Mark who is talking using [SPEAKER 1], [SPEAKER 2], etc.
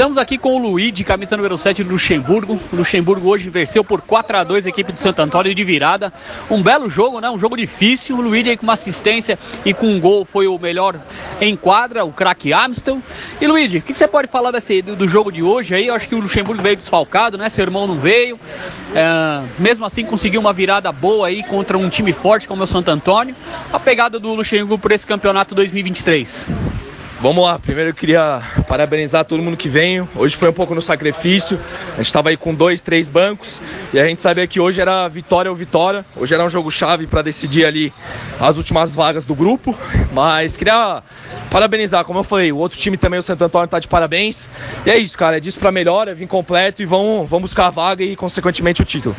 [SPEAKER 1] Estamos aqui com o Luiz, de camisa número 7 do Luxemburgo. O Luxemburgo hoje venceu por 4 a 2 a equipe do Santo Antônio de virada. Um belo jogo, né? Um jogo difícil. O Luiz aí com uma assistência e com um gol foi o melhor em quadra, o craque Amstel. E Luiz, o que, você pode falar desse, do, do, jogo de hoje aí? Eu acho que o Luxemburgo veio desfalcado, né? Seu irmão não veio. É, mesmo assim conseguiu uma virada boa aí contra um time forte como é o Santo Antônio. A pegada do Luxemburgo por esse campeonato 2023.
[SPEAKER 2] Vamos lá, primeiro eu queria parabenizar todo mundo que veio. Hoje foi um pouco no sacrifício. A gente estava aí com dois, três bancos e a gente sabia que hoje era vitória ou vitória. Hoje era um jogo chave para decidir ali as últimas vagas do grupo. Mas queria parabenizar, como eu falei, o outro time também, o Santo Antônio, está de parabéns. E é isso, cara, é disso para melhor, é vir completo e vamos, vamos buscar a vaga e consequentemente o título.